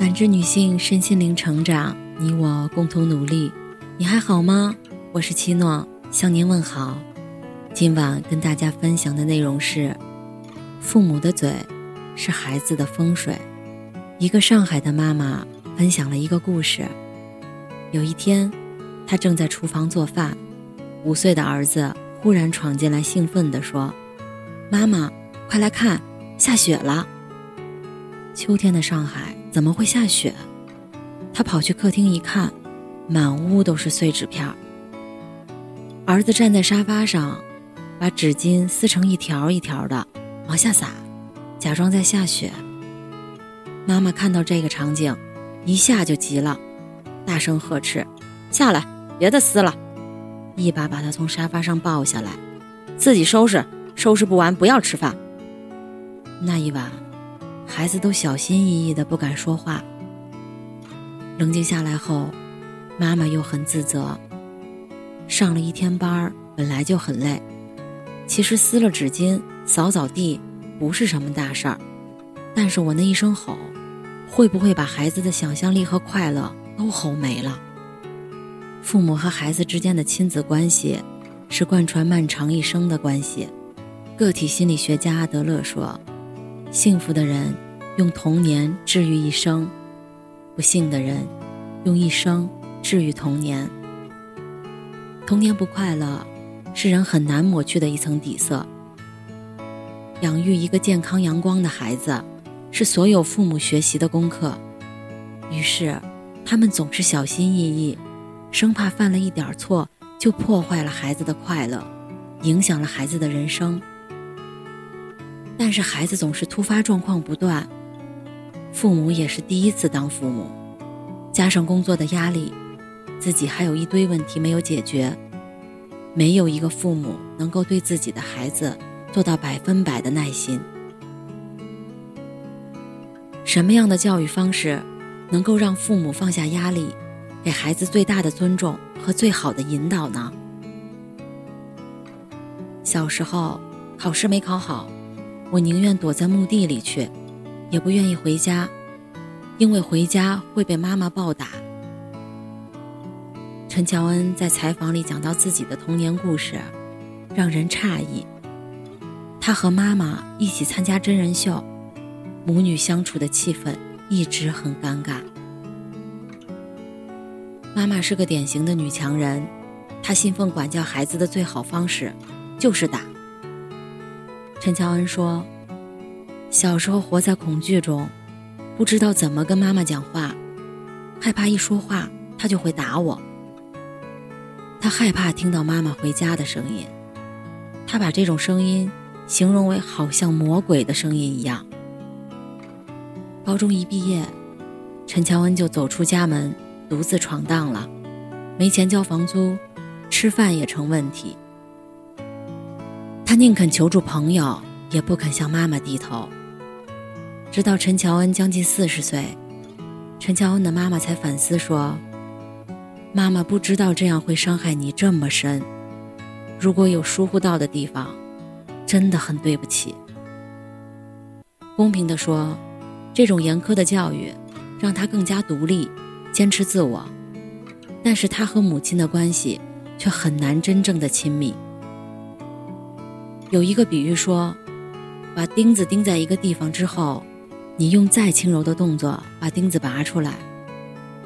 感知女性身心灵成长，你我共同努力。你还好吗？我是七诺，向您问好。今晚跟大家分享的内容是：父母的嘴是孩子的风水。一个上海的妈妈分享了一个故事。有一天，她正在厨房做饭，五岁的儿子忽然闯进来，兴奋地说：“妈妈，快来看，下雪了！”秋天的上海怎么会下雪？他跑去客厅一看，满屋都是碎纸片。儿子站在沙发上，把纸巾撕成一条一条的往下撒，假装在下雪。妈妈看到这个场景，一下就急了，大声呵斥：“下来，别再撕了！”一把把他从沙发上抱下来，自己收拾，收拾不完不要吃饭。那一晚。孩子都小心翼翼的不敢说话。冷静下来后，妈妈又很自责。上了一天班本来就很累，其实撕了纸巾、扫扫地不是什么大事儿，但是我那一声吼，会不会把孩子的想象力和快乐都吼没了？父母和孩子之间的亲子关系，是贯穿漫长一生的关系。个体心理学家阿德勒说。幸福的人用童年治愈一生，不幸的人用一生治愈童年。童年不快乐是人很难抹去的一层底色。养育一个健康阳光的孩子，是所有父母学习的功课。于是，他们总是小心翼翼，生怕犯了一点错就破坏了孩子的快乐，影响了孩子的人生。但是孩子总是突发状况不断，父母也是第一次当父母，加上工作的压力，自己还有一堆问题没有解决，没有一个父母能够对自己的孩子做到百分百的耐心。什么样的教育方式，能够让父母放下压力，给孩子最大的尊重和最好的引导呢？小时候考试没考好。我宁愿躲在墓地里去，也不愿意回家，因为回家会被妈妈暴打。陈乔恩在采访里讲到自己的童年故事，让人诧异。他和妈妈一起参加真人秀，母女相处的气氛一直很尴尬。妈妈是个典型的女强人，她信奉管教孩子的最好方式就是打。陈乔恩说：“小时候活在恐惧中，不知道怎么跟妈妈讲话，害怕一说话她就会打我。他害怕听到妈妈回家的声音，他把这种声音形容为好像魔鬼的声音一样。高中一毕业，陈乔恩就走出家门，独自闯荡了，没钱交房租，吃饭也成问题。”他宁肯求助朋友，也不肯向妈妈低头。直到陈乔恩将近四十岁，陈乔恩的妈妈才反思说：“妈妈不知道这样会伤害你这么深，如果有疏忽到的地方，真的很对不起。”公平地说，这种严苛的教育，让他更加独立，坚持自我，但是他和母亲的关系却很难真正的亲密。有一个比喻说，把钉子钉在一个地方之后，你用再轻柔的动作把钉子拔出来，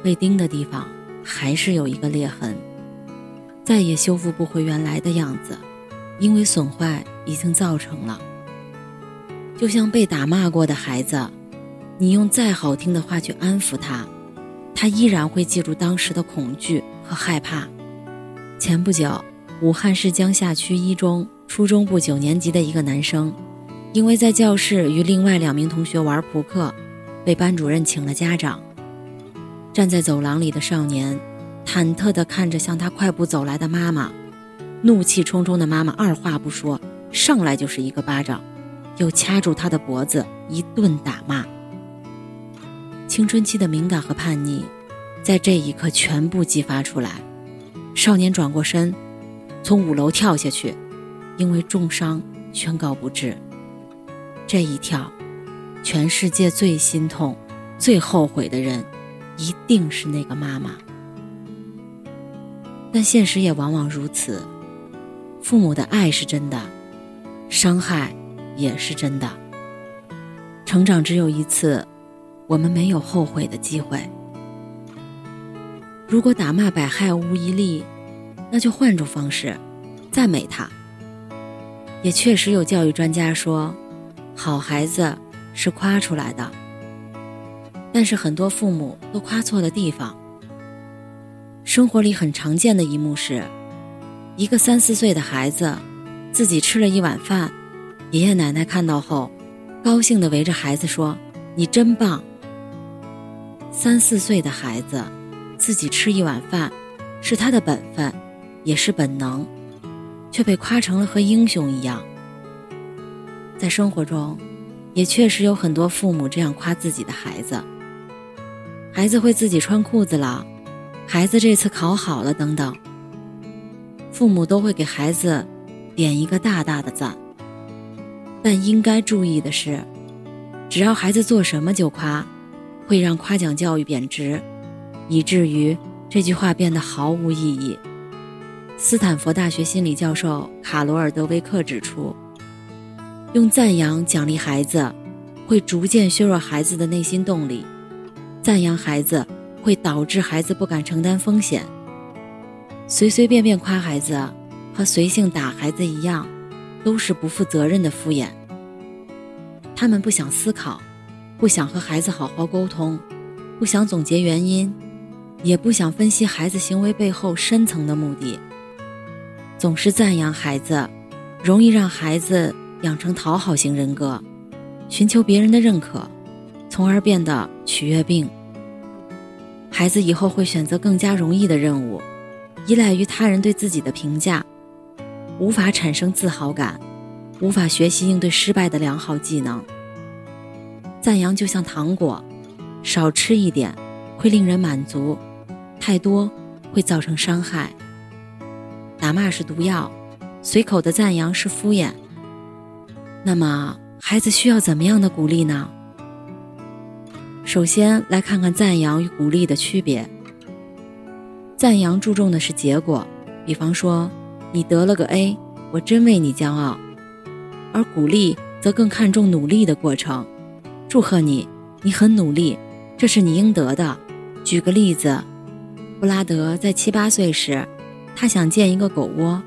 被钉的地方还是有一个裂痕，再也修复不回原来的样子，因为损坏已经造成了。就像被打骂过的孩子，你用再好听的话去安抚他，他依然会记住当时的恐惧和害怕。前不久，武汉市江夏区一中。初中部九年级的一个男生，因为在教室与另外两名同学玩扑克，被班主任请了家长。站在走廊里的少年，忐忑地看着向他快步走来的妈妈，怒气冲冲的妈妈二话不说，上来就是一个巴掌，又掐住他的脖子一顿打骂。青春期的敏感和叛逆，在这一刻全部激发出来。少年转过身，从五楼跳下去。因为重伤宣告不治。这一跳，全世界最心痛、最后悔的人，一定是那个妈妈。但现实也往往如此，父母的爱是真的，伤害也是真的。成长只有一次，我们没有后悔的机会。如果打骂百害无一利，那就换种方式，赞美他。也确实有教育专家说，好孩子是夸出来的。但是很多父母都夸错了地方。生活里很常见的一幕是，一个三四岁的孩子，自己吃了一碗饭，爷爷奶奶看到后，高兴地围着孩子说：“你真棒。”三四岁的孩子，自己吃一碗饭，是他的本分，也是本能，却被夸成了和英雄一样。在生活中，也确实有很多父母这样夸自己的孩子：孩子会自己穿裤子了。孩子这次考好了，等等。父母都会给孩子点一个大大的赞。但应该注意的是，只要孩子做什么就夸，会让夸奖教育贬值，以至于这句话变得毫无意义。斯坦福大学心理教授卡罗尔·德威克指出，用赞扬奖励孩子，会逐渐削弱孩子的内心动力。赞扬孩子。会导致孩子不敢承担风险。随随便便夸孩子，和随性打孩子一样，都是不负责任的敷衍。他们不想思考，不想和孩子好好沟通，不想总结原因，也不想分析孩子行为背后深层的目的。总是赞扬孩子，容易让孩子养成讨好型人格，寻求别人的认可，从而变得取悦病。孩子以后会选择更加容易的任务，依赖于他人对自己的评价，无法产生自豪感，无法学习应对失败的良好技能。赞扬就像糖果，少吃一点会令人满足，太多会造成伤害。打骂是毒药，随口的赞扬是敷衍。那么，孩子需要怎么样的鼓励呢？首先来看看赞扬与鼓励的区别。赞扬注重的是结果，比方说你得了个 A，我真为你骄傲；而鼓励则更看重努力的过程，祝贺你，你很努力，这是你应得的。举个例子，布拉德在七八岁时，他想建一个狗窝，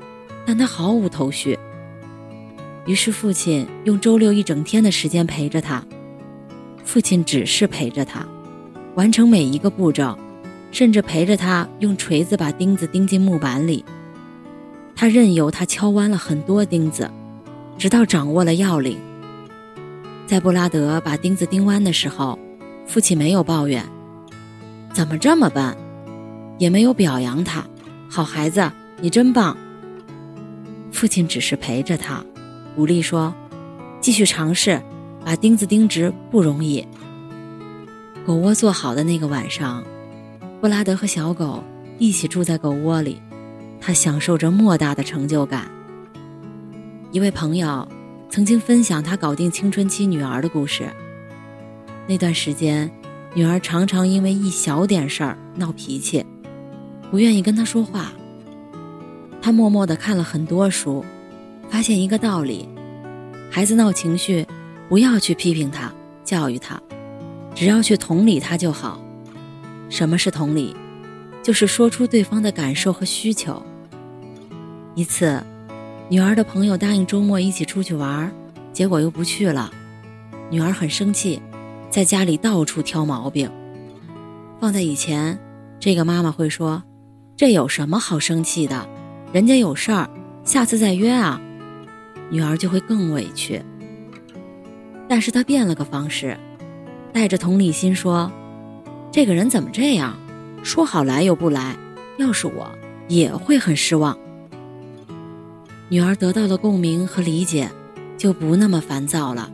但他毫无头绪。于是父亲用周六一整天的时间陪着他。父亲只是陪着他，完成每一个步骤，甚至陪着他用锤子把钉子钉进木板里。他任由他敲弯了很多钉子，直到掌握了要领。在布拉德把钉子钉弯的时候，父亲没有抱怨：“怎么这么笨？”也没有表扬他：“好孩子，你真棒。”父亲只是陪着他，鼓励说：“继续尝试。”把钉子钉直不容易。狗窝做好的那个晚上，布拉德和小狗一起住在狗窝里，他享受着莫大的成就感。一位朋友曾经分享他搞定青春期女儿的故事。那段时间，女儿常常因为一小点事儿闹脾气，不愿意跟他说话。他默默地看了很多书，发现一个道理：孩子闹情绪。不要去批评他、教育他，只要去同理他就好。什么是同理？就是说出对方的感受和需求。一次，女儿的朋友答应周末一起出去玩，结果又不去了，女儿很生气，在家里到处挑毛病。放在以前，这个妈妈会说：“这有什么好生气的？人家有事儿，下次再约啊。”女儿就会更委屈。但是他变了个方式，带着同理心说：“这个人怎么这样？说好来又不来，要是我也会很失望。”女儿得到了共鸣和理解，就不那么烦躁了。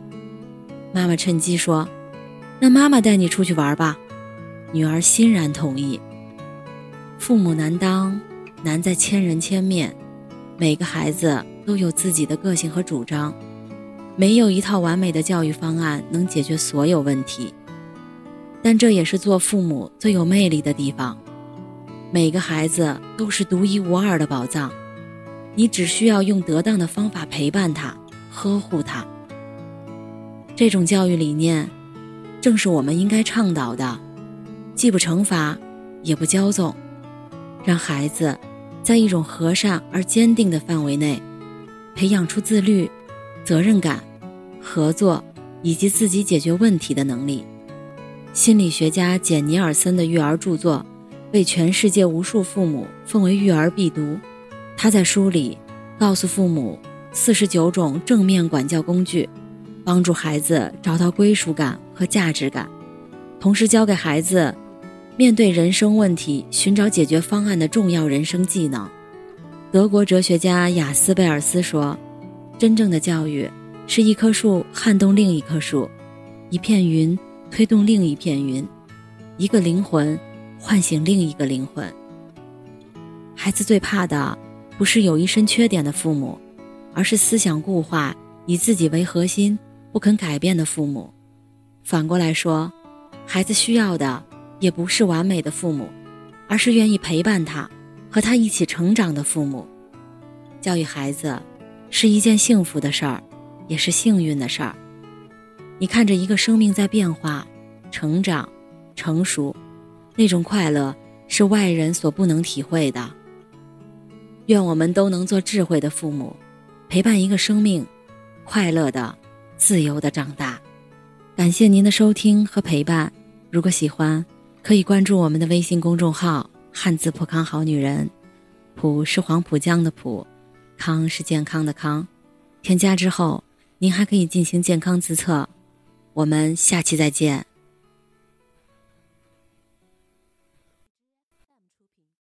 妈妈趁机说：“那妈妈带你出去玩吧。”女儿欣然同意。父母难当，难在千人千面，每个孩子都有自己的个性和主张。没有一套完美的教育方案能解决所有问题，但这也是做父母最有魅力的地方。每个孩子都是独一无二的宝藏，你只需要用得当的方法陪伴他、呵护他。这种教育理念，正是我们应该倡导的，既不惩罚，也不骄纵，让孩子在一种和善而坚定的范围内，培养出自律、责任感、合作以及自己解决问题的能力。心理学家简·尼尔森的育儿著作，被全世界无数父母奉为育儿必读。他在书里告诉父母四十九种正面管教工具。帮助孩子找到归属感和价值感，同时教给孩子面对人生问题寻找解决方案的重要人生技能。德国哲学家雅斯贝尔斯说：“真正的教育是一棵树撼动另一棵树，一片云推动另一片云，一个灵魂唤醒另一个灵魂。”孩子最怕的不是有一身缺点的父母，而是思想固化、以自己为核心。不肯改变的父母，反过来说，孩子需要的也不是完美的父母，而是愿意陪伴他、和他一起成长的父母。教育孩子是一件幸福的事儿，也是幸运的事儿。你看着一个生命在变化、成长、成熟，那种快乐是外人所不能体会的。愿我们都能做智慧的父母，陪伴一个生命，快乐的。自由的长大，感谢您的收听和陪伴。如果喜欢，可以关注我们的微信公众号“汉字普康好女人”，普是黄浦江的浦，康是健康的康。添加之后，您还可以进行健康自测。我们下期再见。